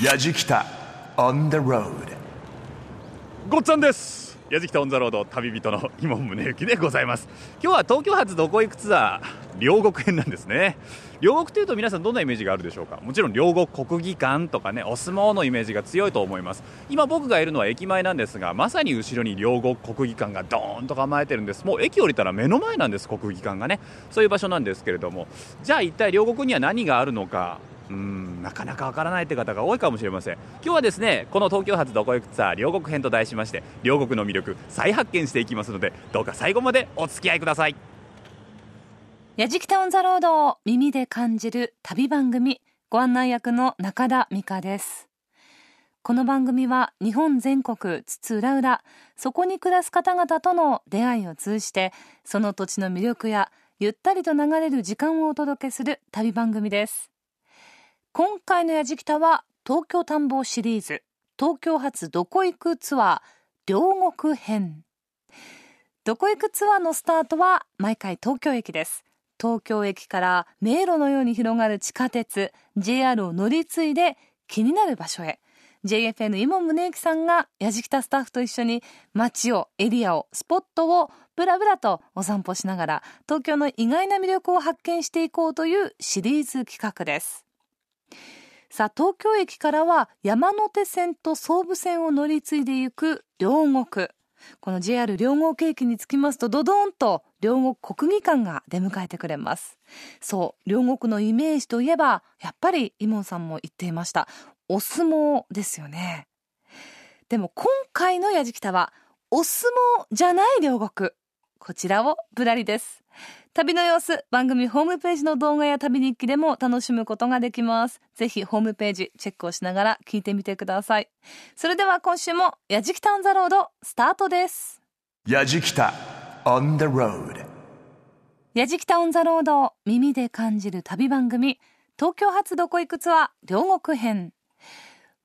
やじきた on the road. ごっつぁんです。矢敷オンザロード旅人の今宗行でございます。今日は東京発どこ行くツアー両国編なんですね。両国というと皆さんどんなイメージがあるでしょうか？もちろん両国国技館とかねお相撲のイメージが強いと思います。今僕がいるのは駅前なんですがまさに後ろに両国国技館がドーンと構えてるんです。もう駅降りたら目の前なんです国技館がね。そういう場所なんですけれども。じゃあ一体両国には何があるのかうんなかなかわからないって方が多いかもしれません。今日はですねこの東京発どこ行くツアー両国編と題しまして両国の魅力再発見していきますのでどうか最後までお付き合いください。やじきたオンザロードを耳で感じる旅番組ご案内役の中田美香です。この番組は日本全国津々浦々そこに暮らす方々との出会いを通じてその土地の魅力やゆったりと流れる時間をお届けする旅番組です。今回のやじきたは東京探訪シリーズ東京発どこ行くツアー両国編。どこ行くツアーのスタートは毎回東京駅です。東京駅から迷路のように広がる地下鉄 JR を乗り継いで気になる場所へ。JFN 今宗行さんがやじきたスタッフと一緒に街をエリアをスポットをブラブラとお散歩しながら東京の意外な魅力を発見していこうというシリーズ企画です。さあ東京駅からは山手線と総武線を乗り継いでいく両国。この JR 両国駅に着きますとドドンと両国国技館が出迎えてくれます。そう両国のイメージといえばやっぱりイモンさんも言っていました。お相撲ですよね。でも今回のやじきたはお相撲じゃない両国。こちらをぶらりです。旅の様子番組ホームページの動画や旅日記でも楽しむことができます。ぜひホームページチェックをしながら聞いてみてください。それでは今週もやじきたオンザロードスタートです。やじきた on the road やじきたオンザロード耳で感じる旅番組東京発どこ行くツアー両国編。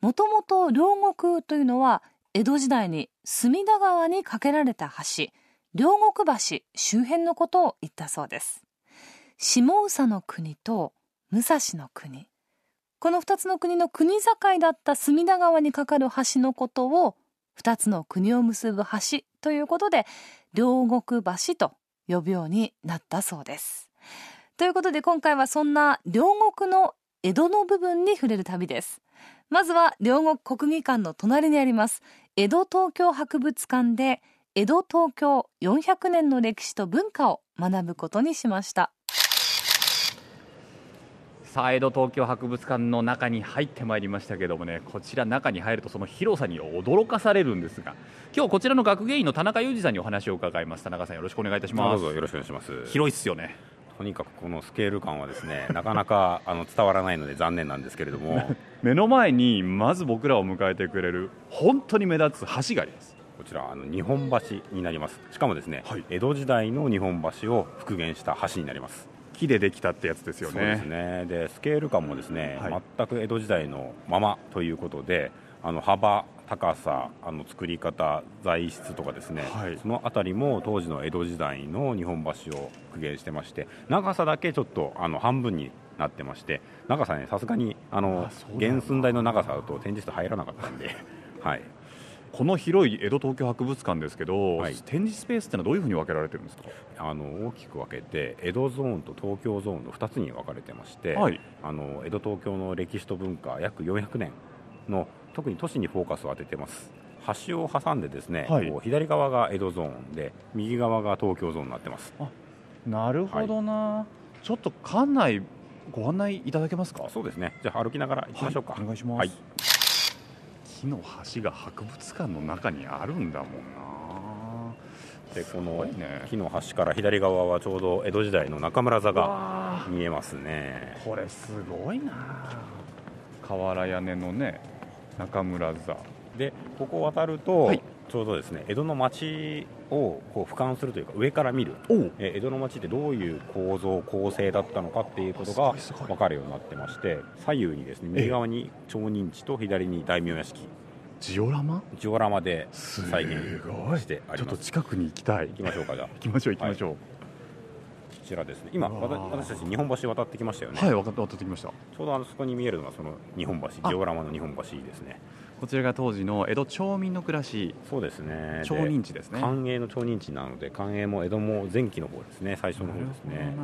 もともと両国というのは江戸時代に隅田川に架けられた橋両国橋周辺のことを言ったそうです。下宇の国と武蔵の国。この二つの国の国境だった隅田川に架かる橋のことを二つの国を結ぶ橋ということで両国橋と呼ぶようになったそうです。ということで今回はそんな両国の江戸の部分に触れる旅です。まずは両国国技館の隣にあります江戸東京博物館で江戸東京400年の歴史と文化を学ぶことにしました。さあ江戸東京博物館の中に入ってまいりましたけどもねこちら中に入るとその広さに驚かされるんですが今日こちらの学芸員の田中裕二さんにお話を伺います田中さんよろしくお願いいたします。どうぞよろしくお願いします。広いっすよね。とにかくこのスケール感はですね なかなかあの伝わらないので残念なんですけれども。目の前にまず僕らを迎えてくれる本当に目立つ橋がありますこちらあの日本橋になります。しかもですね、はい。江戸時代の日本橋を復元した橋になります。木でできたってやつですよそうですね。スケール感もですね、はい。全く江戸時代のままということであの幅高さあの作り方材質とかですね、はい。そのあたりも当時の江戸時代の日本橋を復元してまして長さだけちょっとあの半分になってまして長さねさすがにあの原寸大の長さだと展示室入らなかったんで はいこの広い江戸東京博物館ですけど、はい。展示スペースってのはどういうふうに分けられてるんですか？あの大きく分けて江戸ゾーンと東京ゾーンの2つに分かれてまして、はい。あの江戸東京の歴史と文化約400年の特に都市にフォーカスを当ててます。橋を挟んでですね、はい。こう左側が江戸ゾーンで右側が東京ゾーンになってます。なるほどな、ちょっと館内ご案内いただけますか？そうですね。じゃあ歩きながら行きましょうか、はいお願いします、はい木の橋が博物館の中にあるんだもんな。でこのいね。木の橋から左側はちょうど江戸時代の中村座が見えますね。これすごいな。瓦屋根のね中村座。でここを渡ると、はいちょうどですね江戸の町をこう俯瞰するというか上から見る。えー江戸の町ってどういう構造構成だったのかっていうことが分かるようになってまして左右にですね右側に町人地と左に大名屋敷。ジオラマ？ジオラマで再現してあちょっとります近くに行きたい。行きましょうかじゃあ。行きましょう行きましょう、ちらですね。今私たち日本橋渡ってきましたよね、はい渡ってきました。ちょうどあのそこに見えるのがその日本橋あ。ジオラマの日本橋ですねこちらが当時の江戸町民の暮らし。そうですね。町人地ですね。官営の町人地なので官営も江戸も前期の方ですね。最初の方ですね。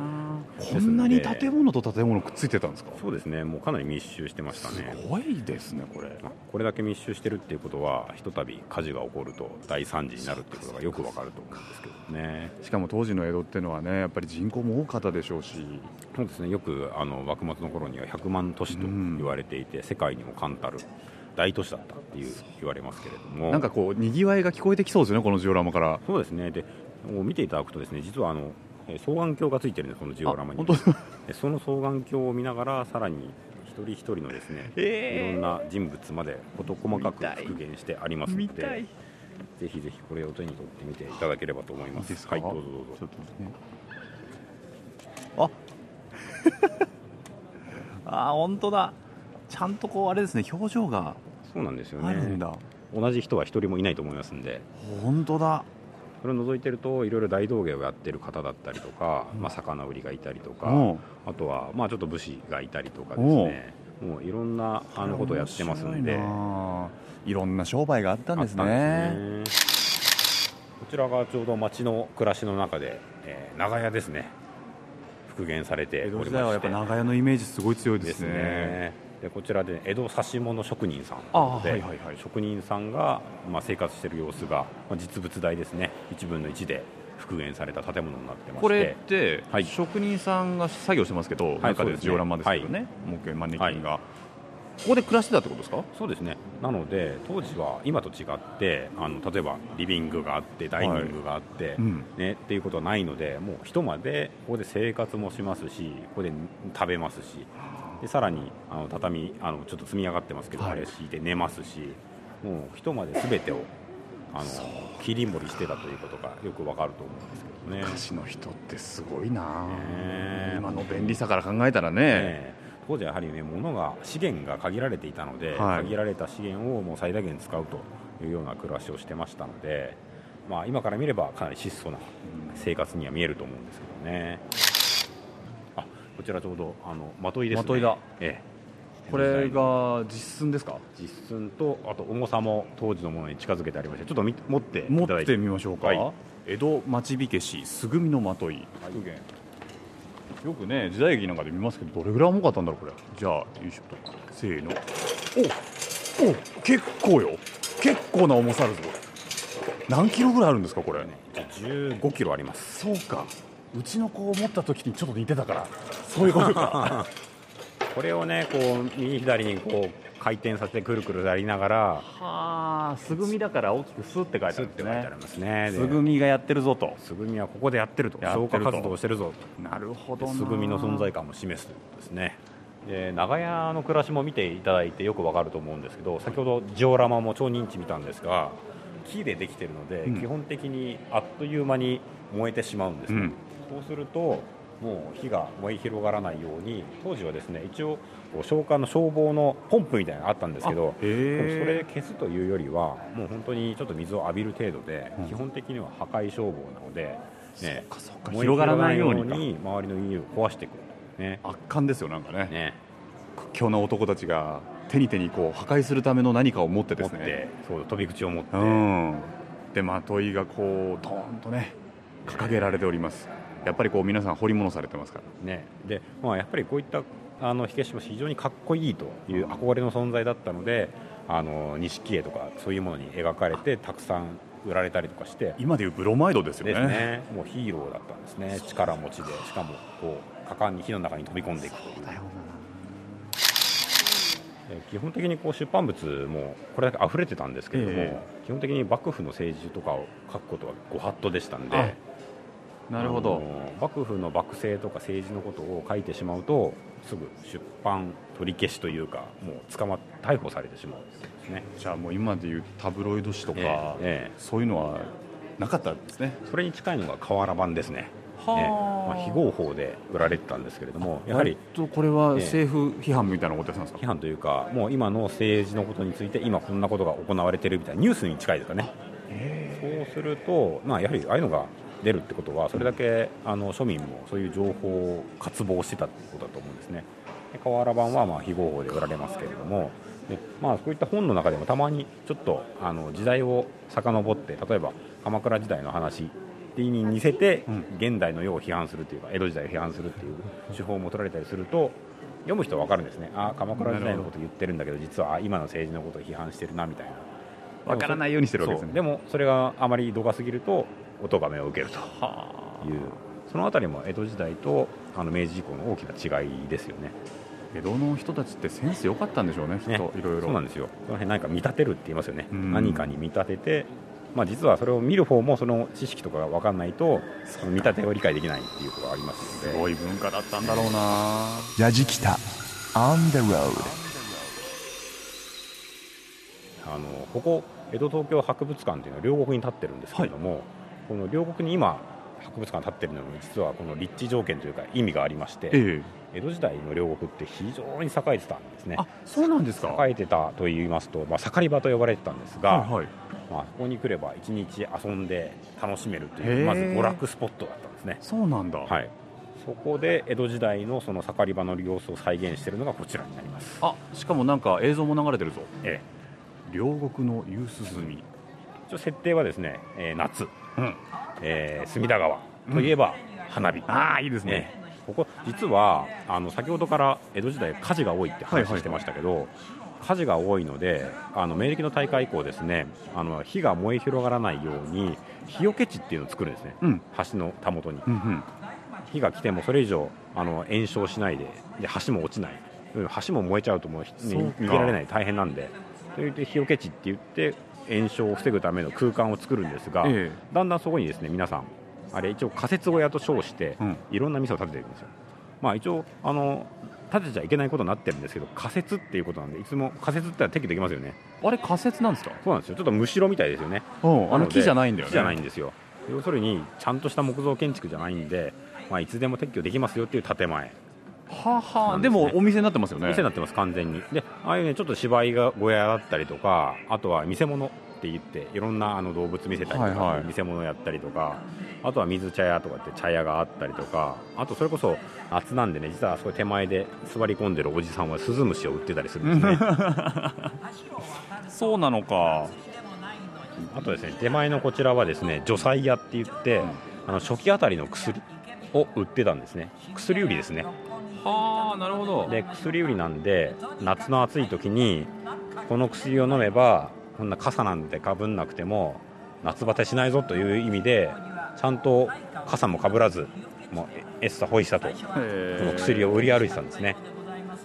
こんなに建物と建物くっついてたんですか？そうですね。もうかなり密集してましたすねごいですねこれ。まあこれだけ密集してるっていうことはひとたび火事が起こると大惨事になるっていうことがよくわかると思うんですけどね。しかも当時の江戸っていうのはねやっぱり人口も多かったでしょうし。そうですね。よくあの幕末の頃には100万都市と言われていて、世界にも冠たる大都市だったっていう言われますけれども。なんかこうにぎわいが聞こえてきそうですよねこのジオラマから。そうですね。でもう見ていただくとですね実はあのえー双眼鏡がついてるんですこのジオラマに。その双眼鏡を見ながらさらに一人一人のですね、えー。いろんな人物まで事細かく復元してありますのでぜひぜひこれを手に取ってみていただければと思います。いいはいどうぞどうぞ。ちょっとね。あ あ本当だちゃんとこうあれですね表情がそうなんですよね。あるんだ、同じ人は一人もいないと思いますんで。本当だ。それを除いてるといろいろ大道芸をやってる方だったりとか、まあ、魚売りがいたりとか、うん。あとはまあちょっと武士がいたりとかですね。もういろんなあのことをやってますんで。いろんな商売があったんですね。ね。こちらがちょうど町の暮らしの中で、えー長屋ですね。復元されてお江りまして。戸時代はやっぱ長屋のイメージすごい強いでですねでこちらで江戸指物職人さん。で、はいはいはい。職人さんが、まあ、生活している様子が、まあ、実物大ですね。1分の1で復元された建物になってまして。これって、はい。職人さんが作業してますけど、中そうでジオラマですけどね、模型マネキンが、ここで暮らしてたってことですか？そうですね。なので当時は今と違ってあの例えばリビングがあってダイニングがあって、うん。ね、っていうことはないのでもう人までここで生活もしますしここで食べますしでさらにあの畳あのちょっと積み上がってますけど、はい。あれ敷いて寝ますしもう人まで全てをあの切り盛りしてたということがよくわかると思うんですけどね。昔の人ってすごいな、ね今の便利さから考えたらね、ええ。当時はやはりね物が資源が限られていたので、はい。限られた資源をもう最大限使うというような暮らしをしてましたので、まあ、今から見ればかなり質素な生活には見えると思うんですけどね。あこちらちょうどあのまといですね。まといだ。ええ。これが実寸ですか？実寸とあと重さも当時のものに近づけてありましてちょっとみ持ってい持ってみましょうか、はい。江戸町火消しすぐみのまとい。復元、よくね時代劇なんかで見ますけどどれぐらい重かったんだろうこれ。じゃあよいしょと。せーの。おお結構よ。結構な重さあるぞ。これ何キロぐらいあるんですかこれ？15キロあります。そうかうちの子を持った時にちょっと似てたからそういうことか。これをねこう右左にこう回転させてくるくるやりながらはあすぐみだから大きくスって書いてあるんですねて書いてありますね。ですぐみがやってるぞと。すぐみはここでやってると。やってると。消火活動をしてるぞなるほどすぐみの存在感も示すということですね。で長屋の暮らしも見ていただいてよくわかると思うんですけど先ほどジオラマも超認知見たんですが木でできているので、うん。基本的にあっという間に燃えてしまうんですね、うんそうするともう火が燃え広がらないように当時はですね一応こう消火の消防のポンプみたいなのがあったんですけどそれ消すというよりはもう本当にちょっと水を浴びる程度で、うん。基本的には破壊消防なので、ね、広がらないようにか。周りの家を壊していくね圧巻ですよなんかね。ね。屈強な男たちが手に手にこう破壊するための何かを持ってですね。そう飛び口を持って、うん。でまといがこうドーンとね掲げられておりますやっぱりこう皆さん彫り物されてますから。ね。でまあ、やっぱりこういったあの火消しも非常にかっこいいという憧れの存在だったのであの錦絵とかそういうものに描かれてたくさん売られたりとかして。今でいうブロマイドですよね。ね。もうヒーローだったんですね。力持ちで。しかもこう果敢に火の中に飛び込んでいくという。えー基本的にこう出版物もこれだけ溢れてたんですけれども、え基本的に幕府の政治とかを書くことはご法度でしたんであなるほど。幕府の幕政とか政治のことを書いてしまうとすぐ出版取り消しというかもう捕ま逮捕されてしまうんですね。じゃあもう今でいうタブロイド紙とか、ええええ。そういうのはなかったんですね。それに近いのが瓦版ですね、はあ。ええ。まあ、非合法で売られてたんですけれどもやはり割とこれはええ。政府批判みたいなことやってたんですか、批判というかもう今の政治のことについて今こんなことが行われているみたいなニュースに近いですかね。そうすると、まあ、やはりああいうのが出るってことはそれだけあの庶民もそういう情報を渇望してたっていうことだと思うんですね。で河原版はまあ非合法で売られますけれどもで、まあ、そういった本の中でもたまにちょっとあの時代を遡って例えば鎌倉時代の話に似せて現代の世を批判するというか江戸時代を批判するっていう手法も取られたりすると読む人は分かるんですね。あ鎌倉時代のこと言ってるんだけど実はあ今の政治のことを批判してるなみたいな。わからないようにしてるわけですね。でもそれがあまり度が過ぎるとお咎めを受けると。いう。そのあたりも江戸時代とあの明治以降の大きな違いですよね。江戸の人たちってセンス良かったんでしょうねきっね。といろいろそうなんですよ。その辺何か見立てるって言いますよね。うん。何かに見立ててまあ、実はそれを見る方もその知識とかが分かんないとその見立てを理解できないっていうことがありますので。すごい文化だったんだろうな。やじきた。On the road あのここ江戸東京博物館というのは両国に立ってるんですけれども、この両国に今博物館立ってるのに実はこの立地条件というか意味がありまして、え江戸時代の両国って非常に栄えてたんですね。あそうなんですか？栄えてたと言いますと、まあ、盛り場と呼ばれてたんですが、はいはい。まあ、そこに来れば一日遊んで楽しめるというまず娯楽スポットだったんですね。そうなんだ、はい。そこで江戸時代のその盛り場の様子を再現しているのがこちらになります、あしかもなんか映像も流れてるぞ。え両国の夕涼み、え、一応設定はですね、えー夏、うん、えー隅田川といえば花火、ああいいですね、ねここ実はあの先ほどから江戸時代火事が多いって話してましたけど、火事が多いのであの明暦の大会以降ですねあの火が燃え広がらないように火よけ地っていうのを作るんですね、うん。橋のたもとに。うんうん。火が来てもそれ以上あの延焼しないでで橋も落ちない。うん橋も燃えちゃうともう、逃げられない。大変なんで。といって火よけ地って言って延焼を防ぐための空間を作るんですが、えだんだんそこにですね皆さんあれ一応仮設小屋と称して、うん。いろんな店を建ててるんですよ。まあ一応あの建てちゃいけないことになってるんですけど仮設っていうことなんでいつも仮設ってのは撤去できますよね。あれ仮設なんですか？そうなんですよ。ちょっとむしろみたいですよね。うんあの木じゃないんだよね。木じゃないんですよ。要するにちゃんとした木造建築じゃないんで、まあ、いつでも撤去できますよっていう建前はあはでもお店になってますよね。店になってます完全に。でああいうねちょっと芝居が小屋だったりとかあとは見せ物って言っていろんなあの動物見せたりとか、はいはい。見せ物やったりとかあとは水茶屋とかって茶屋があったりとかあとそれこそ夏なんでね実はあそこ手前で座り込んでるおじさんはスズムシを売ってたりするんですね。そうなのか。あとですね手前のこちらはですね除災屋って言って、あの暑気あたりの薬を売ってたんですね。薬売りですねはあなるほど。で薬売りなんで夏の暑い時にこの薬を飲めばこんな傘なんてかぶんなくても夏バテしないぞという意味でちゃんと傘もかぶらずもうエッサホイッサとこの薬を売り歩いてたんですね。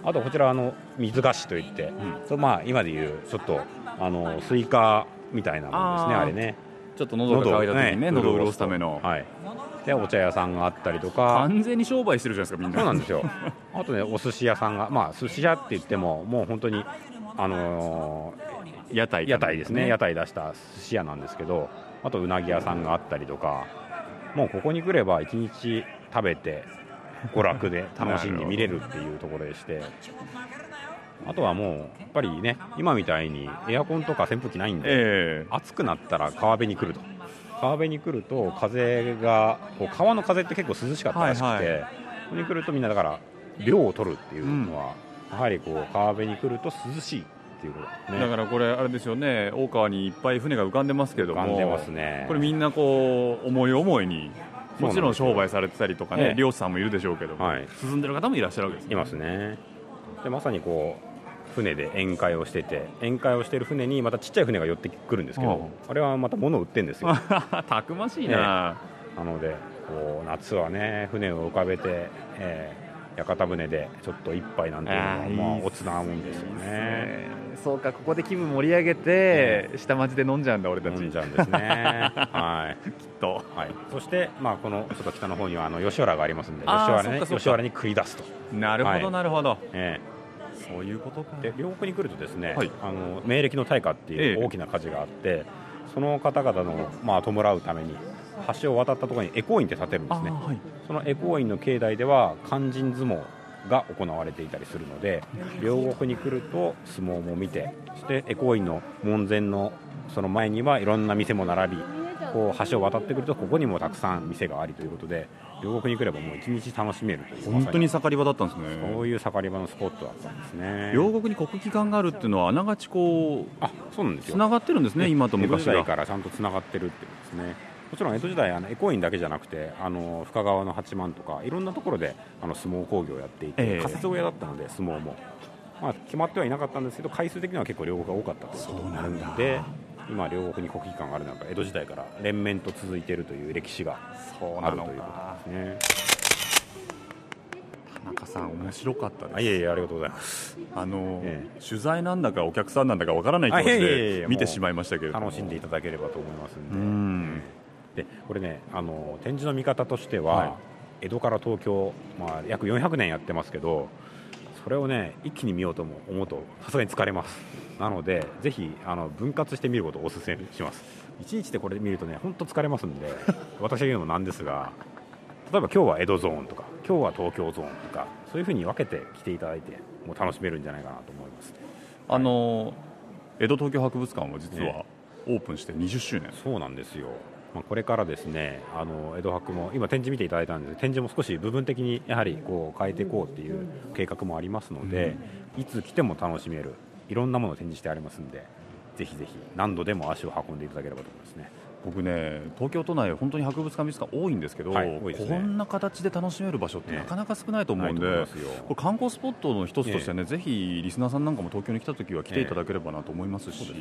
あとこちらあの水菓子といって、それまあ今でいうちょっとあのスイカみたいなもんですねあれね。ちょっと喉が渇いた時にね喉を潤すための。はいでお茶屋さんがあったりとか。完全に商売してるじゃないですかみんな。そうなんですよ。あとね、お寿司屋さんが、まあ、寿司屋って言っても、もう本当に、あの屋台ー屋台ですね、屋台出した寿司屋なんですけど、あとうなぎ屋さんがあったりとか、もうここに来れば、一日食べて、娯楽で 楽しんで見れるっていうところでして、あとはもう、やっぱりね、今みたいにエアコンとか扇風機ないんで、え。暑くなったら川辺に来ると川辺に来ると風がこう川の風って結構涼しかったらしくて、はいはい。ここに来るとみんなだから涼を取るっていうのは、やはりこう川辺に来ると涼しいっていうことね。えだからこれあれですよね大川にいっぱい船が浮かんでますけれども浮かんでますね。これみんなこう思い思いにもちろん商売されてたりとかねええ。漁師さんもいるでしょうけども、はい。進んでる方もいらっしゃるわけですね。いますね。でまさにこう船で宴会をしてて宴会をしてる船にまたちっちゃい船が寄ってくるんですけど、あれはまた物を売ってるんですよ。たくましいな、なのでこう夏はね船を浮かべて、えー屋形船でちょっと一杯なんていうのはまあおつなもんですよね。そうかここで気分盛り上げて、下町で飲んじゃうんだ俺たち。飲んじゃうんですね。はい。きっと。はい、そして、まあ、このちょっと北の方にはあの吉原がありますんで吉原,、ね、吉原に繰り出すと、なるほど、はい。なるほど。えそういうことか。えで両国に来るとですね、はい。あの明暦の大火っていええ。う大きな火事があって、その方々の、まあ、弔うために橋を渡ったところにエコー院って建てるんですね。はい。そのエコー院の境内では肝心相撲が行われていたりするので両国に来ると相撲も見てそしてエコー院の門前のその前にはいろんな店も並びこう橋を渡ってくるとここにもたくさん店がありということで両国に来ればもう一日楽しめるという本当にま盛り場だったんですね。そういう盛り場のスポットだったんですね。両国に国技館があるっていうのはあながちこうあそうなんですよ。つながってるんですね今と江戸昔が時代からちゃんとつながってるっていうことですね。もちろん江戸時代あのエコインだけじゃなくてあの深川の八幡とかいろんなところであの相撲工業をやっていて、ええ。仮設小屋だったので相撲も、まあ、決まってはいなかったんですけど回数的には結構両国が多かったということになるので今両国に国技館があるのは江戸時代から連綿と続いているという歴史がそうあるということですね。田中さん面白かったです。あいえいえありがとうございます。あの、え取材なんだかお客さんなんだかわからない気持ちで見てしまいましたけれども。楽しんでいただければと思いますんで。うん。でこれねあの展示の見方としては、はい。江戸から東京、まあ、約400年やってますけどそれをね一気に見ようとも思うとさすがに疲れます。なのでぜひあの分割して見ることをお勧めします。一日でこれ見るとね本当疲れますんで 私が言うのもなんですが例えば今日は江戸ゾーンとか今日は東京ゾーンとかそういうふうに分けて来ていただいてもう楽しめるんじゃないかなと思います。あの江戸東京博物館は実はねオープンして20周年。そうなんですよ、まあ、これからですねあの江戸博も今展示見ていただいたんです展示も少し部分的にやはりこう変えていこうっていう計画もありますので、いつ来ても楽しめるいろんなものを展示してありますのでぜひぜひ何度でも足を運んでいただければと思いますね。僕ね東京都内本当に博物館美術館多いんですけど、はいね。こんな形で楽しめる場所ってねなかなか少ないと思うんで、これ観光スポットの一つとしてね、ぜひリスナーさんなんかも東京に来た時は来ていただければなと思いますし、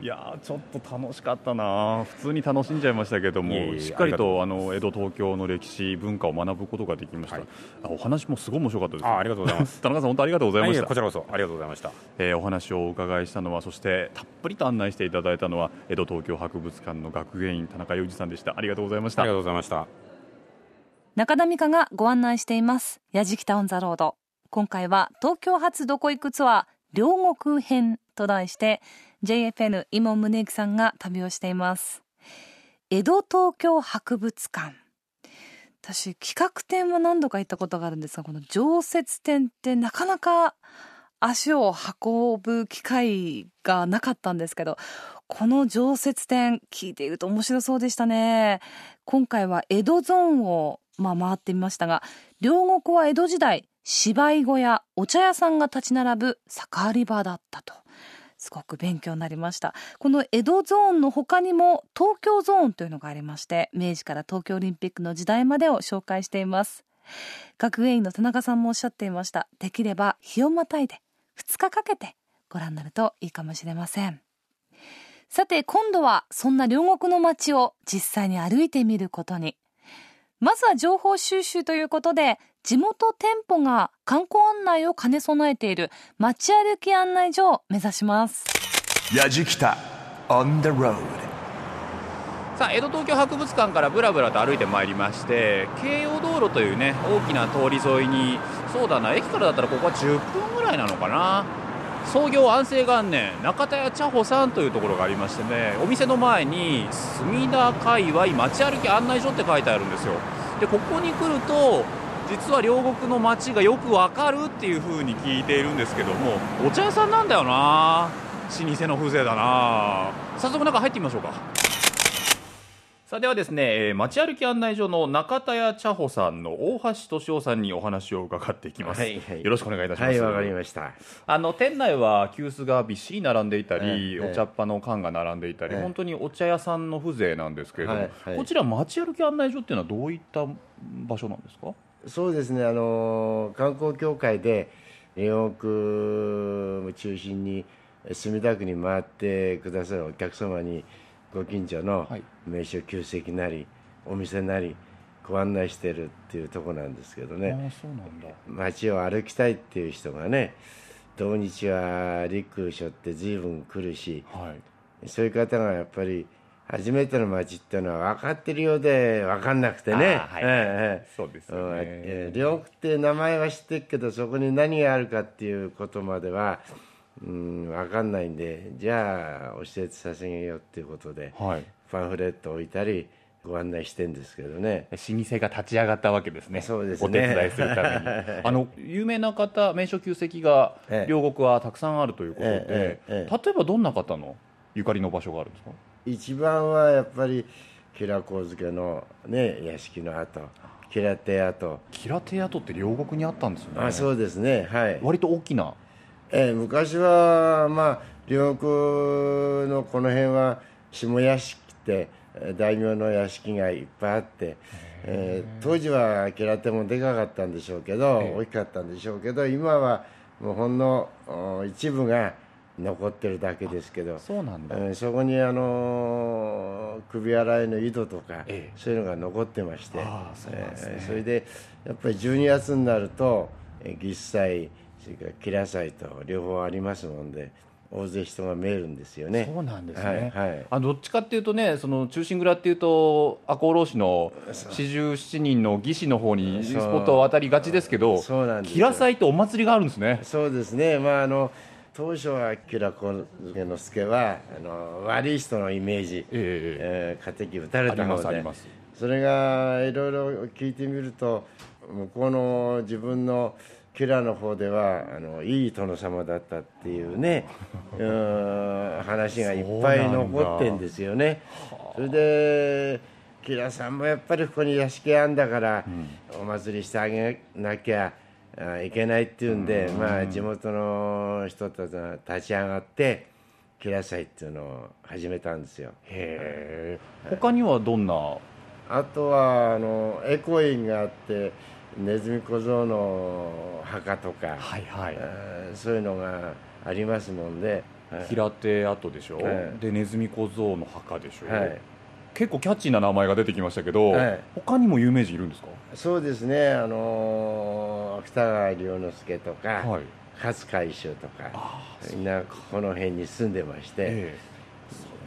いやーちょっと楽しかったな。普通に楽しんじゃいましたけどもしっかりとあの江戸東京の歴史文化を学ぶことができました、はい。あお話もすごい面白かったです。あありがとうございます。田中さん本当ありがとうございました、はいこちらこそありがとうございましたえーお話をお伺いしたのはそしてたっぷりと案内していただいたのは江戸東京博物館の学芸員田中裕二さんでした。ありがとうございました。ありがとうございました。中田美香がご案内しています。やじきたオンザロード。今回は東京発どこ行くツアー両国編と題して JFN 今宗行さんが旅をしています。江戸東京博物館。私企画展は何度か行ったことがあるんですがこの常設展ってなかなか足を運ぶ機会がなかったんですけどこの常設展聞いていると面白そうでしたね。今回は江戸ゾーンを、まあ、回ってみましたが両国は江戸時代芝居小屋お茶屋さんが立ち並ぶ盛り場だったと。すごく勉強になりました。この江戸ゾーンの他にも東京ゾーンというのがありまして明治から東京オリンピックの時代までを紹介しています。学芸員の田中さんもおっしゃっていました。できれば日をまたいで2日かけてご覧になるといいかもしれません。さて今度はそんな両国の街を実際に歩いてみることに。まずは情報収集ということで地元店舗が観光案内を兼ね備えている街歩き案内所を目指します。やじきた on the road. さあ江戸東京博物館からぶらぶらと歩いてまいりまして京葉道路というね大きな通り沿いにそうだな駅からだったらここは10分ぐらいなのかな創業安政元年中田屋茶穂さんというところがありましてねお店の前に墨田界隈街歩き案内所って書いてあるんですよ。でここに来ると実は両国の町がよくわかるっていう風に聞いているんですけどもお茶屋さんなんだよな。老舗の風情だな。早速中入ってみましょうか。さあではですね、えー街歩き案内所の中田屋茶舗さんの大橋俊夫さんにお話を伺っていきます、はいはい。よろしくお願いいたします。はい、わかりました。あの店内は急須がびっしり並んでいたり、ええお茶っ葉の缶が並んでいたり、ええ。本当にお茶屋さんの風情なんですけれども、はいはい。こちら街歩き案内所っていうのはどういった場所なんですか？そうですね、あの観光協会で両国を中心に墨田区に回ってくださるお客様にご近所のはい。名所旧跡なりお店なりご案内してるっていうとこなんですけどね。街を歩きたいっていう人がね土日は陸しょって随分来るしはい。そういう方がやっぱり初めての街っていうのは分かってるようで分かんなくてね、はいそうですよね。うんえー両国って名前は知ってるけどそこに何があるかっていうことまでは、うん、分かんないんでじゃあ教えてさせげようっていうことではい。パンフレット置いたりご案内してんですけどね。老舗が立ち上がったわけですね。そうですね。お手伝いするために。あの有名な方名所旧跡がええ。両国はたくさんあるということで、えええええ例えばどんな方のゆかりの場所があるんですか？一番はやっぱり吉良上漬のね屋敷の跡吉良邸跡。吉良邸跡って両国にあったんですよね。あそうですね。はい。割と大きなえー昔はまあ両国のこの辺は下屋敷ってえー大名の屋敷がいっぱいあって、えー当時は吉良邸もでかかったんでしょうけど、大きかったんでしょうけど今はもうほんのお一部が残ってるだけですけどそうなんだ、うんそこにあのー首洗いの井戸とか、ええ。そういうのが残ってましてね。えーそれでやっぱり12月になるとえー儀祭それから吉良祭と両方ありますもんで大勢人が見えるんですよね。そうなんですね、はいはい。あどっちかっていうとねその中心蔵っていうと赤穂浪士の四十七人の義士の方にスポットを当たりがちですけどそうなんです吉良祭ってお祭りがあるんですね。そうですね。まああの当初は吉良幸之助はあの悪い人のイメージ、ええ。ー、敵撃たれた方であります。それがいろいろ聞いてみると向こうの自分の吉良の方ではあのいい殿様だったっていうね うん話がいっぱい残ってんですよね。それで吉良さんもやっぱりここに屋敷あんだから、お祭りしてあげなきゃあいけないっていうんで、まあ、地元の人たちが立ち上がって吉良祭っていうのを始めたんですよ。へえ他にはどんな？あとはあのエコインがあってネズミ小僧の墓とか、はいはい。えーそういうのがありますもんで、はい。平手跡でしょ、はい。でネズミ小僧の墓でしょ、はい。結構キャッチーな名前が出てきましたけど、はい。他にも有名人いるんですか？そうですね。あのー芥川龍之介とか、はい。勝海舟とかあみんなこの辺に住んでまして、え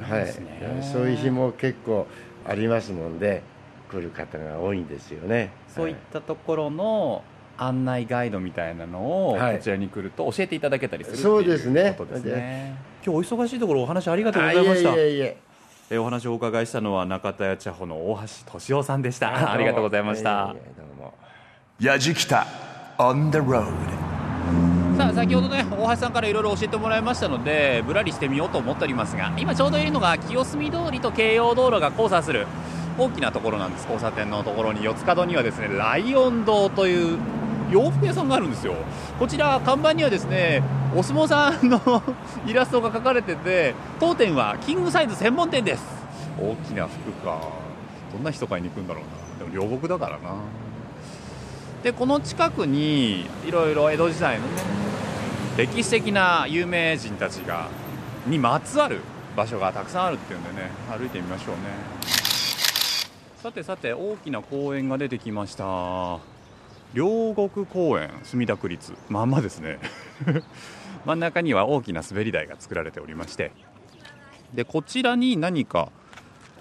はいですね。そういう日も結構ありますもんで来る方が多いんですよね。そういったところの案内ガイドみたいなのをこはい。ちらに来ると教えていただけたりするそうっていうですね。ことですね。今日お忙しいところお話ありがとうございました。えいえいえ。えーお話をお伺いしたのは中田屋茶舗の大橋俊夫さんでした。ありがとうございました。いえいえどうも。やじきた on the road. さあ先ほどね大橋さんからいろいろ教えてもらいましたのでぶらりしてみようと思っておりますが今ちょうどいるのが清澄通りと京葉道路が交差する大きなところなんです。交差点のところに四つ角にはですねライオン堂という洋服屋さんがあるんですよ。こちら看板にはですねお相撲さんのイラストが描かれてて当店はキングサイズ専門店です。大きな服か。どんな人買いに行くんだろうな。でも両国だからな。でこの近くにいろいろ江戸時代のね歴史的な有名人たちがにまつわる場所がたくさんあるっていうんでね歩いてみましょうね。さてさて大きな公園が出てきました。両国公園墨田区立。まんまですね。真ん中には大きな滑り台が作られておりまして。でこちらに何か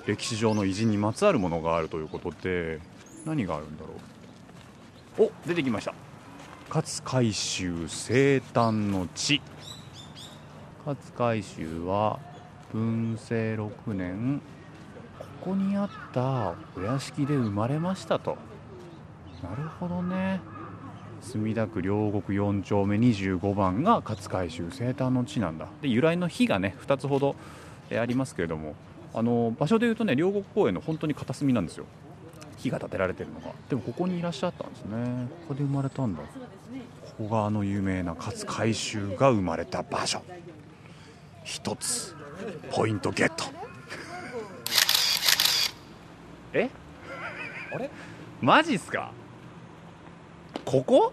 歴史上の偉人にまつわるものがあるということで何があるんだろう。お出てきました。勝海舟生誕の地。勝海舟は文政6年ここにあったお屋敷で生まれましたと。なるほどね。墨田区両国4丁目25番が勝海舟生誕の地なんだ。で由来の碑がね2つほどありますけれども。あの場所でいうとね両国公園の本当に片隅なんですよ。碑が建てられてるのが。でもここにいらっしゃったんですね。ここで生まれたんだ。ここがあの有名な勝海舟が生まれた場所。一つポイントゲット。え？あれ？マジっすか？ここ？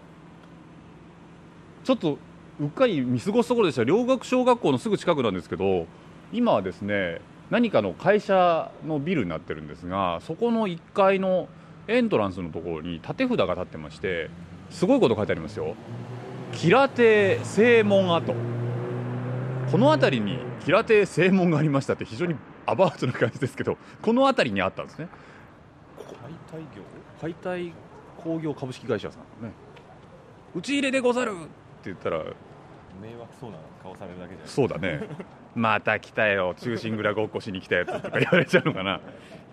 ちょっとうっかり見過ごすところでした。両学小学校のすぐ近くなんですけど今はですね何かの会社のビルになってるんですがそこの1階のエントランスのところに立て札が立ってましてすごいこと書いてありますよ「吉良亭正門跡」この辺りに吉良亭正門がありましたって非常にアバウトな感じですけどこの辺りにあったんですね解体業解体工業株式会社さんね。打ち入れでござる！って言ったら迷惑そうな顔されるだけじゃないそうだね。また来たよ。中心蔵ごっこしに来たやつとか言われちゃうのかな。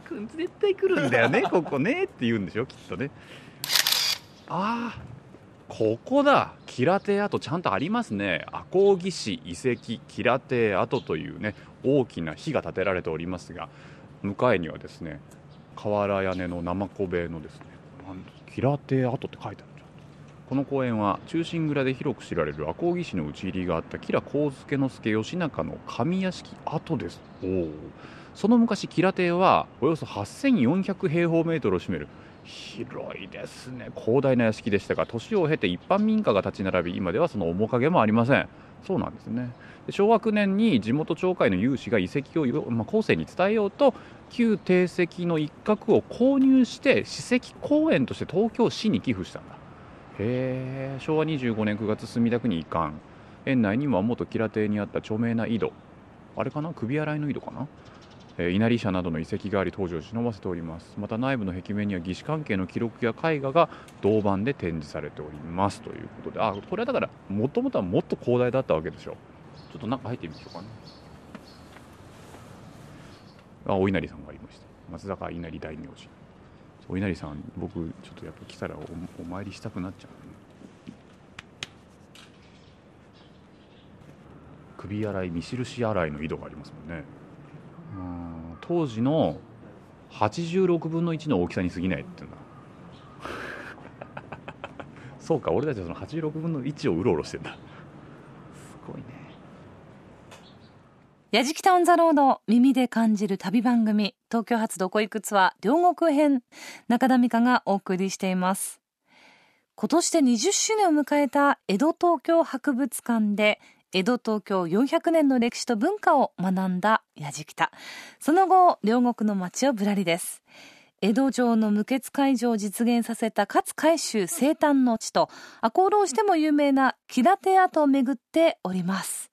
くん絶対来るんだよね ここねって言うんでしょきっとね。ああここだ。吉良亭跡ちゃんとありますね。赤穂義士遺跡吉良亭跡というね大きな碑が建てられておりますが向かいにはですね瓦屋根の生小塀のですねキラテ跡って書いてあるこの公園は中心蔵で広く知られる赤穂岸の討ち入りがあった吉良上野助義仲の上屋敷跡です。おおその昔吉良邸はおよそ8400平方メートルを占める。広いですね。広大な屋敷でしたが年を経て一般民家が立ち並び今ではその面影もありませんそうなんですね。で昭和9年に地元町会の有志が遺跡を、まあ、後世に伝えようと旧帝石の一角を購入して史跡公園として東京市に寄付したんだ。へえ昭和25年9月墨田区に移管。園内には元吉良邸にあった著名な井戸。あれかな？首洗いの井戸かな？稲荷社などの遺跡があり当時を忍ばせております。また内部の壁面には義士関係の記録や絵画が銅板で展示されております。ということで。あこれはだからもともとはもっと広大だったわけでしょちょっと中入ってみましょうかねあお稲荷さんがいました。松坂稲荷大名人お稲荷さん僕ちょっとやっぱ来たらおお参りしたくなっちゃう首洗い見印洗いの井戸がありますもんね。うん。当時の86分の1の大きさに過ぎないっていうんだ そうか俺たちはその86分の1をうろうろしてんだ。すごいね。やじきたオンザロード耳で感じる旅番組東京発どこ行くツアー両国編中田美香がお送りしています。今年で20周年を迎えた江戸東京博物館で江戸東京400年の歴史と文化を学んだやじきたその後両国の街をぶらりです。江戸城の無血開城を実現させた勝海舟生誕の地と赤穂浪しても有名な木立跡を巡っております。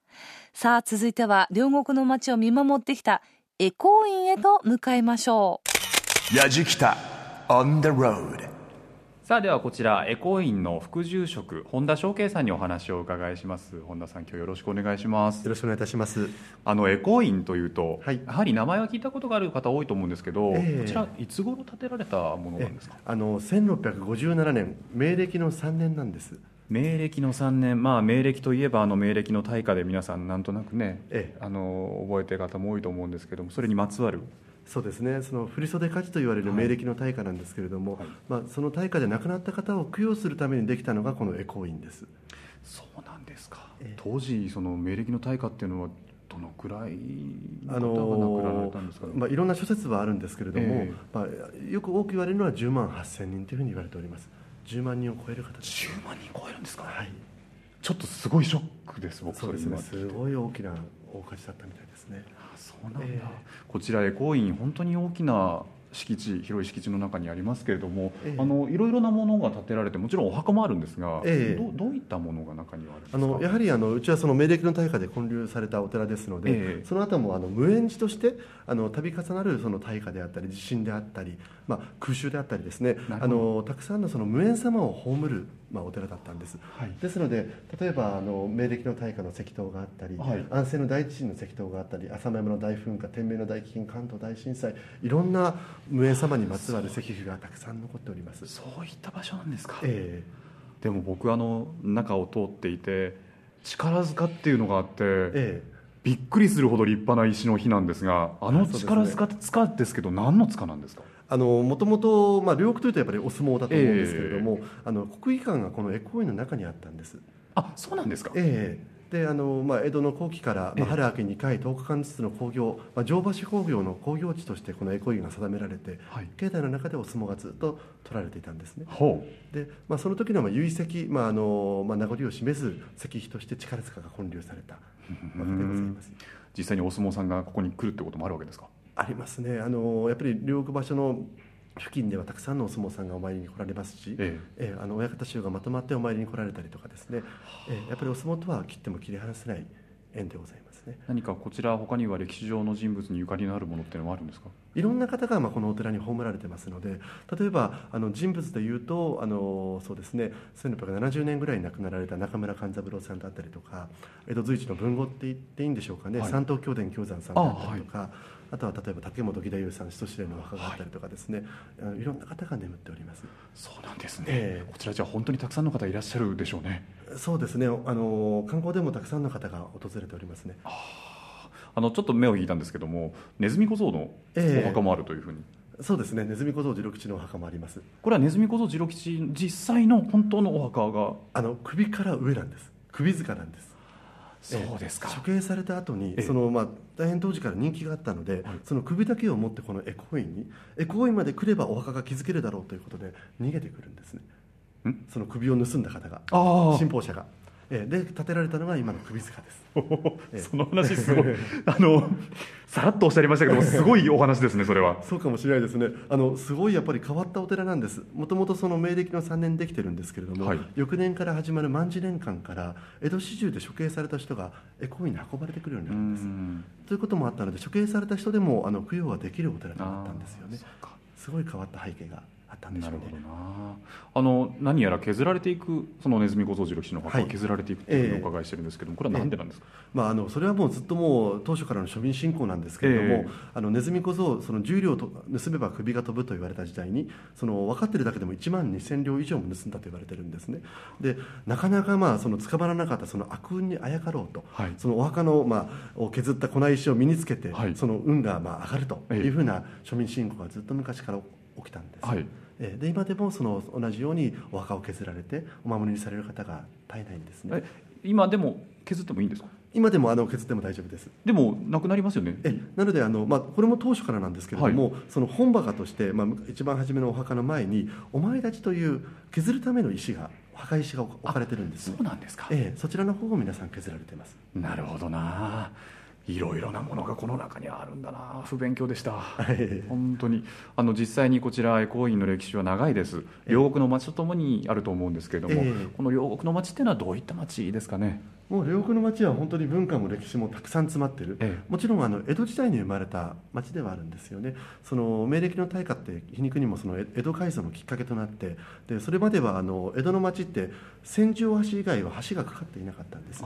さあ続いては両国の街を見守ってきた恵光院へと向かいましょう。やじきた on the road さあではこちらエコー院の副住職本田翔慶さんにお話をお伺いします。本田さん今日よろしくお願いします。よろしくお願いいたします。あのエコー院というと、はい。やはり名前は聞いたことがある方多いと思うんですけど、ええ。こちらいつ頃建てられたものなんですか？あの1657年明暦の3年なんです。明暦の3年。まあ明暦といえばあの明暦の大火で皆さんなんとなくね、ええ。あの覚えてる方も多いと思うんですけどもそれにまつわるそうですね。その振袖火事と言われる明暦の大火なんですけれども、はいまあその大火で亡くなった方を供養するためにできたのがこの恵光院です。そうなんですか、ええ当時その明暦の大火っていうのはどのくらいあの方が亡くなられのたんですか？ね、まあいろんな諸説はあるんですけれども、ええまあよく多く言われるのは10万8000人というふうに言われております。10万人を超える方です。10万人超えるんですか、はい。ちょっとすごいショックです僕そうですね。すごい大きな大火事だったみたいですね。えこちらエコー院本当に大きな敷地広い敷地の中にありますけれども、ええ。あのいろいろなものが建てられてもちろんお墓もあるんですが、ええ。どどういったものが中にはあるんですか？あのやはりあのうちはその明暦の大火で建立されたお寺ですので、ええ。その後もあの無縁地としてあの度重なるその大火であったり地震であったり、まあ、空襲であったりですねあのたくさんのその無縁様を葬る、まあ、お寺だったんです、はい。ですので例えばあの明暦の大火の石塔があったり、はい。安政の大地震の石塔があったり浅間山の大噴火天明の大飢饉関東大震災いろんな無縁様にまつわる石碑がたくさん残っております。そういった場所なんですか、えでも僕あの中を通っていて力塚っていうのがあって、ええ。びっくりするほど立派な石の碑なんですがあの力塚って塚ですけど何の塚なんですか？もともと、まあ、両国というとやっぱりお相撲だと思うんですけれども、あの国技館がこの恵光院の中にあったんです。あそうなんですか、ええ。であのまあ、江戸の後期から、ええ。まあ、春秋2回10日間ずつの興行、まあ、乗馬市工業の興行地としてこの恵光院が定められて、はい。境内の中でお相撲がずっと取られていたんですね。ほう。で、まあ、その時のまあ遺跡、まああのまあ、名残を示す石碑として力塚が建立されたわけでございます。実際にお相撲さんがここに来るってこともあるわけですか？ありますね。あのやっぱり両国場所の付近ではたくさんのお相撲さんがお参りに来られますし、ええ。えあの親方衆がまとまってお参りに来られたりとかですね、ええやっぱりお相撲とは切っても切り離せない縁でございますね。何かこちら他には歴史上の人物にゆかりのあるものっていうのはあるんですか？いろんな方がまあこのお寺に葬られてますので例えばあの人物でいうとあのそうですね1670年ぐらいに亡くなられた中村勘三郎さんだったりとか江戸随一の文豪って言っていいんでしょうかね、はい。三東京伝京山さんだったりとかあ,、とは例えば竹本義太夫さん人知れのお墓があったりとかですね、い、あのいろんな方が眠っております。そうなんですね、ええ。こちらじゃあ本当にたくさんの方いらっしゃるでしょうね。そうですね。あの観光でもたくさんの方が訪れておりますね。ああのちょっと目を引いたんですけどもネズミ小僧のええ。お墓もあるというふうに、そうですね。ネズミ小僧次郎吉のお墓もあります。これはネズミ小僧次郎吉実際の本当のお墓が？あの首から上なんです。首塚なんです。そうですか、処刑された後にええ。そのまあ大変当時から人気があったので、その首だけを持ってこのエコー院にエコー院まで来ればお墓が築けるだろうということで逃げてくるんですね。ん？その首を盗んだ方がああ。信奉者が、ええで建てられたのが今の首塚です。ええ。その話すごい あのさらっとおっしゃいましたけどもすごいお話ですねそれは。そうかもしれないですね。あのすごいやっぱり変わったお寺なんです。もともとその明暦の3年できてるんですけれども、はい。翌年から始まる万次年間から江戸市中で処刑された人がエコー院に運ばれてくるようになるんです。ん。ということもあったので処刑された人でもあの供養ができるお寺となったんですよね。すごい変わった背景があったんでしょうね。なるほどな。あの何やら削られていくそのネズミ小僧次郎吉の墓がはい。削られていくというふうにお伺いしてるんですけどもこれは何でなんですか、まあ、あのそれはもうずっともう当初からの庶民信仰なんですけれども、ええ。あのネズミ小僧その重量と盗めば首が飛ぶと言われた時代にその分かってるだけでも1万2000両以上も盗んだと言われてるんですね。でなかなかまあその捕まらなかったその悪運にあやかろうと、はい。そのお墓の、まあ、を削った粉石を身につけて、はい。その運がまあ上がるとええいうふうな庶民信仰がずっと昔から起きたんです、はい。ええで今でもその同じようにお墓を削られてお守りにされる方が絶えないんですね。え今でも削ってもいいんですか？今でもあの削っても大丈夫です。でもなくなりますよね。えなのであの、まあ、これも当初からなんですけれども、その本墓として、まあ、一番初めのお墓の前にお前立ちという削るための石がお墓石が置かれてるんですね。そうなんですか、ええ、そちらの方を皆さん削られてます。なるほどないろいろなものがこの中にあるんだな。不勉強でした。はい。本当に。あの実際にこちらエコー院の歴史は長いです。両国の町とともにあると思うんですけれども、ええ。この両国の町っていうのはどういった町ですかね？もう両国の町は本当に文化も歴史もたくさん詰まってる、ええ。もちろんあの江戸時代に生まれた町ではあるんですよね。その明暦の大火って皮肉にもその江戸改装のきっかけとなってでそれまではあの江戸の町って千住橋以外は橋がかかっていなかったんです。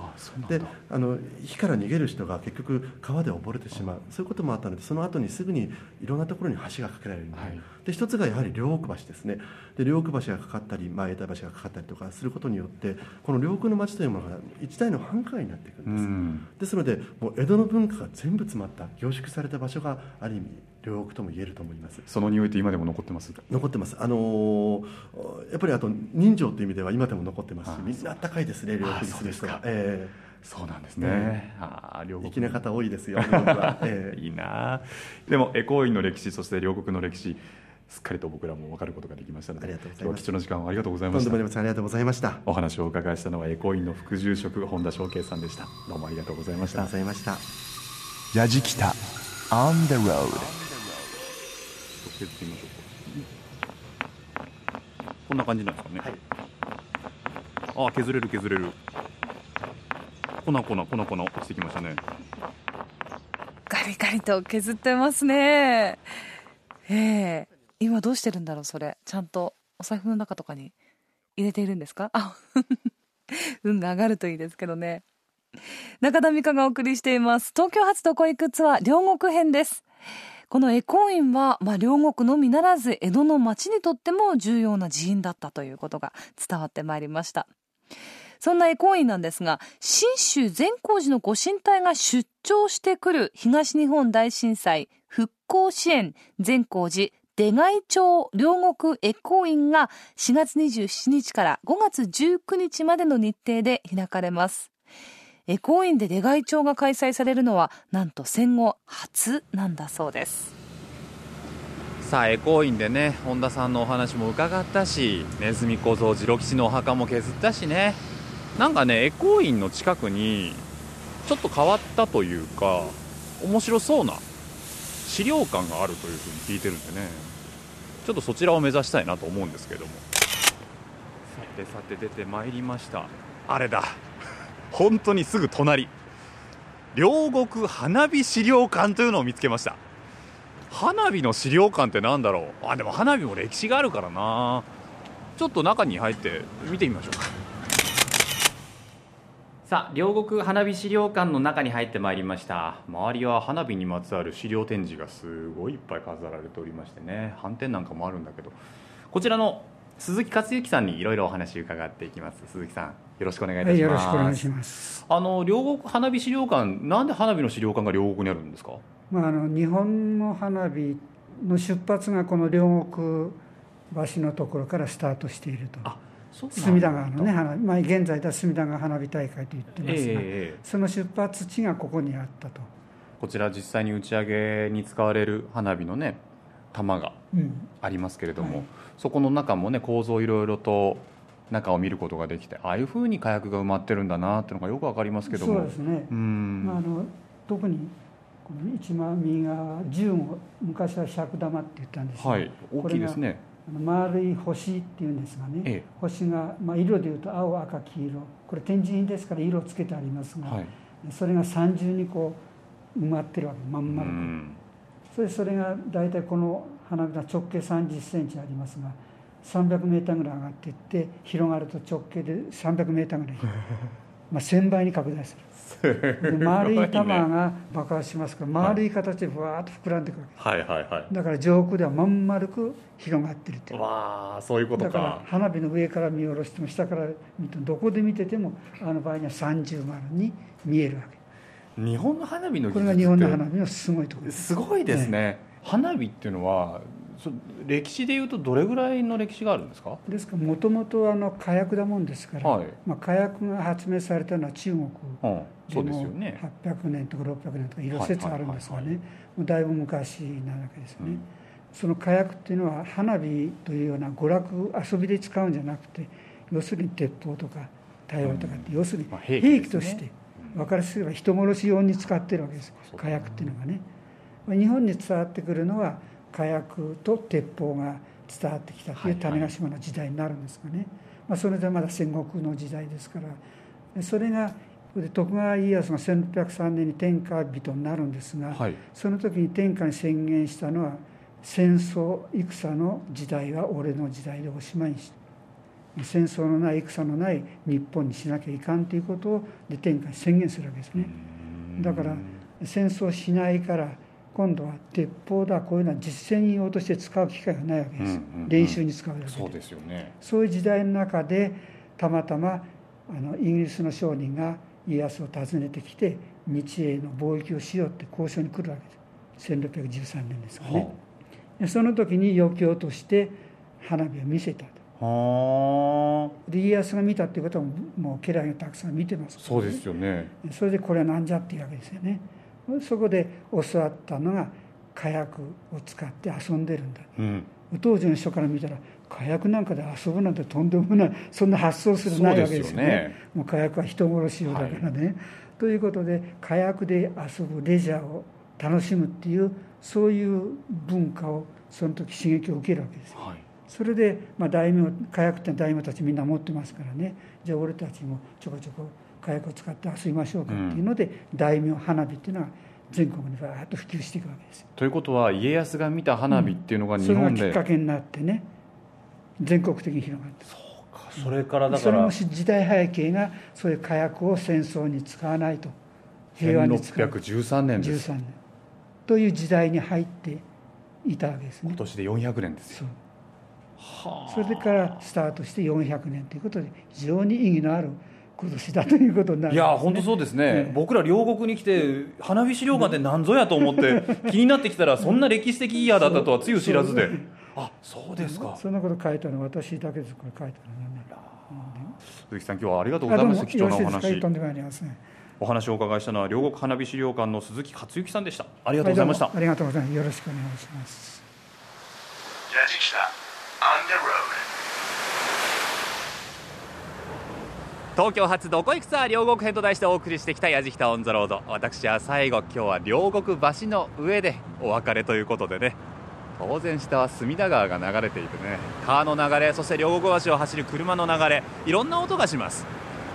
でだ。あの火から逃げる人が結局川で溺れてしまう。そういうこともあったのでその後にすぐにいろんなところに橋が架けられるようになる、はいで一つがやはり両国橋ですね。で両国橋がかかったり前田橋がかかったりとかすることによってこの両国の町というものが一台の繁華街になっていくんです、うん。ですのでもう江戸の文化が全部詰まった凝縮された場所がある意味両国とも言えると思います。その匂いって今でも残ってます？残ってます。あのーやっぱりあと人情という意味では今でも残ってますしあみんなあったかいですね両国にする人は。えそうなんですね、ああ両国な方多いですよ ええ。いいな。でもエコの歴史そして両国の歴史すっかりと僕らも分かることができましたのでありがとうございます。今日は貴重な時間をありがとうございました。とんでもありません。ありがとうございました。ありお話をお伺いしたのはエコー院の副住職本田翔慶さんでした。どうもありがとうございました。がとうございました。ヤジキタ on the road. 削ってみましょう。かこんな感じなんですかね、ああ削れる削れる。粉粉粉粉。落ちてきましたね。ガリガリと削ってますね。ええ今どうしてるんだろうそれ。ちゃんとお財布の中とかに入れているんですか？あ 運が上がるといいですけどね。中田美香がお送りしています。東京発どこ行くツアー両国編です。このエコー院は、まあ、両国のみならず江戸の町にとっても重要な寺院だったということが伝わってまいりました。そんなエコー院なんですが、新州善光寺のご神体が出張してくる東日本大震災復興支援善光寺出外町両国エコー院が4月27日から5月19日までの日程で開かれます。エコー院で出外町が開催されるのはなんと戦後初なんだそうです。さあエコー院でね本田さんのお話も伺ったしネズミ小僧次郎吉のお墓も削ったしねなんかねエコー院の近くにちょっと変わったというか面白そうな資料館があるというふうに聞いてるんでねちょっとそちらを目指したいなと思うんですけども。さてさて出てまいりました。あれだ。本当にすぐ隣。両国花火資料館というのを見つけました。花火の資料館ってなんだろう。あでも花火も歴史があるからな。ちょっと中に入って見てみましょうかさあ両国花火資料館の中に入ってまいりました。周りは花火にまつわる資料展示がすごいいっぱい飾られておりましてね。斑点なんかもあるんだけど。こちらの鈴木克之さんにいろいろお話伺っていきます。鈴木さんよろしくお願いいたはい、します、よろしくお願いします。あの両国花火資料館なんで花火の資料館が両国にあるんですか？まあ、あの日本の花火の出発がこの両国橋のところからスタートしていると。あ隅田川のね、花火まあ、現在では隅田川花火大会と言ってますが、ええええその出発地がここにあったと。こちら実際に打ち上げに使われる花火のね玉がうん、ありますけれども、はい。そこの中もね構造いろいろと中を見ることができてああいうふうに火薬が埋まってるんだなっていうのがよくわかりますけども。そうですね。うん。まあ、あの特にこの一番右が銃を昔は尺玉って言ったんですがはい。大きいですね丸い星っていうんですがね、え星が、まあ、色でいうと青赤黄色。これ展示品ですから色をつけてありますが、はい。それが三重にこう埋まってるわけまんう丸く、ん。それそれが大体この花火が直径3 0センチありますが300メーターぐらい上がっていって広がると直径で300メーターぐらい。まあ1000倍に拡大する。で 丸い玉が爆発しますから丸い形でふわーっと膨らんでいくわけはいはいはい。だから上空ではまん丸く広がってるっていう。わあそういうことだからか花火の上から見下ろしても下から見てもどこで見ててもあの場合には三重丸に見えるわけ。日本の花火のこれが日本の花火のすごいところです。すごいですね、花火っていうのはそ歴史でいうとどれぐらいの歴史があるんですか？ですからもともとあの火薬だもんですから、はい。まあ、火薬が発明されたのは中国ですよね。800年とか600年とかいろいろ説あるんですがね。だいぶ昔なわけですよね、うん。その火薬っていうのは花火というような娯楽遊びで使うんじゃなくて要するに鉄砲とか大砲とかって、要するにまあ兵兵器として分かりやすければ人殺し用に使ってるわけです。火薬っていうのがね。まあ日本に伝わってくるのは火薬と鉄砲が伝わってきたという種子島の時代になるんですがね、まあ、それでまだ戦国の時代ですから。でそれがで徳川家康が1603年に天下人になるんですが、はい。その時に天下に宣言したのは戦争戦の時代は俺の時代でおしまいにし戦争のない戦のない日本にしなきゃいかんということをで天下に宣言するわけですね。だから戦争しないから今度は鉄砲だこういうのは実戦用として使う機会がないわけです、うんうんうん。練習に使うだけで。そうですよね。そういう時代の中でたまたまあのイギリスの商人が家康を訪ねてきて日英の貿易をしようって交渉に来るわけです。1613年ですかね、でその時に余興として花火を見せたと。はあ。で家康が見たっていうことはもう家来がたくさん見てますからそうですよね。それでこれはなんじゃっていうわけですよねそこで教わったのが火薬を使って遊んでるんだ。うん。当時の人から見たら火薬なんかで遊ぶなんてとんでもないそんな発想するないわけですよね。ね。もう火薬は人殺し用だからね、ということで火薬で遊ぶレジャーを楽しむっていうそういう文化をその時刺激を受けるわけですはい。それで、まあ、大名火薬って大名たちみんな持ってますからね。じゃあ俺たちもちょこちょこ火薬を使って遊びましょうかっていうので、大名花火っていうのは全国にバーッと普及していくわけですよ。ということは家康が見た花火っていうのがそれがき日本で、っかけになってね全国的に広がってそれからだそれからも時代背景がそういう火薬を戦争に使わないと平和に使う。1613年です。13年。という時代に入っていたわけですね。今年で400年ですよ。そう。それからスタートして400年ということで非常に意義のある今年だということになるんです、ね、いや本当そうですね、ええ。僕ら両国に来て花火資料館って何ぞやと思って 気になってきたらそんな歴史的イヤーだったとはつゆ知らずで。あそうですか。そんなこと書いたのは私だけですこれ書いたのはね鈴木さん今日はありがとうございました貴重なお話。とんでもありません。お話をお伺いしたのは両国花火資料館の鈴木克之さんでした。ありがとうございました、はどうもありがとうございます。よろしくお願いします矢敷 on the road 東京発どこ行くツアー両国編と題してお送りしてきた矢敷タオンザロード。私は最後今日は両国橋の上でお別れということでね。当然下は隅田川が流れていてね。川の流れそして両国橋を走る車の流れいろんな音がします。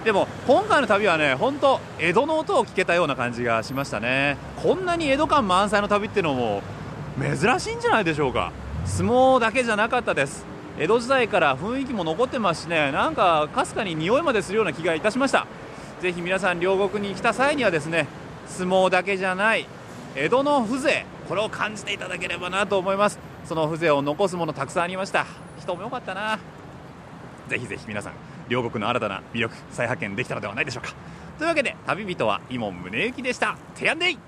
でも今回の旅はね本当江戸の音を聞けたような感じがしましたね。こんなに江戸感満載の旅っていうのも珍しいんじゃないでしょうか。相撲だけじゃなかったです。江戸時代から雰囲気も残ってますしね。なんかかすかに匂いまでするような気がいたしました。ぜひ皆さん両国に来た際にはですね相撲だけじゃない江戸の風情これを感じていただければなと思います。その風情を残すものたくさんありました。人も良かったな。ぜひぜひ皆さん両国の新たな魅力再発見できたのではないでしょうか。というわけで旅人は伊門宗行でした。提案でい!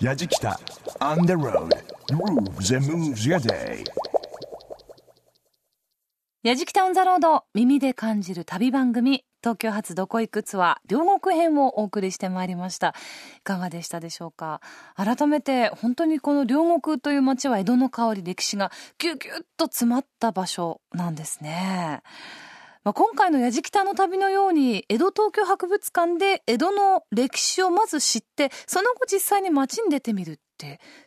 やじきた。On the road. Grooves and moves your day. やじきたオンザロード耳で感じる旅番組東京発どこ行くツアー両国編をお送りしてまいりました。いかがでしたでしょうか？改めて本当にこの両国という街は江戸の香り歴史がギュギュッと詰まった場所なんですね。まあ、今回のやじきたの旅のように江戸東京博物館で江戸の歴史をまず知ってその後実際に街に出てみる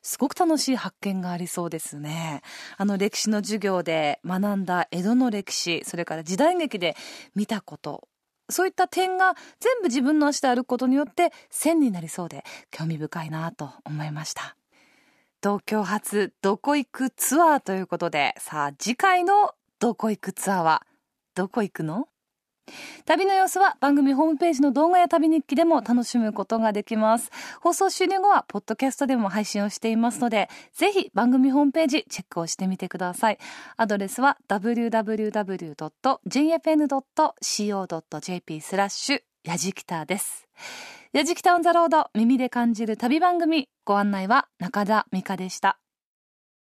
すごく楽しい発見がありそうですね。あの歴史の授業で学んだ江戸の歴史それから時代劇で見たことそういった点が全部自分の足で歩くことによって線になりそうで興味深いなと思いました。東京発どこ行くツアーということでさあ次回のどこ行くツアーはどこ行くの？旅の様子は番組ホームページの動画や旅日記でも楽しむことができます。放送終了後はポッドキャストでも配信をしていますので、ぜひ番組ホームページチェックをしてみてください。アドレスは www.jfn.co.jp スラッシュやじきたです。やじきたオンザロード耳で感じる旅番組ご案内は中田美香でした。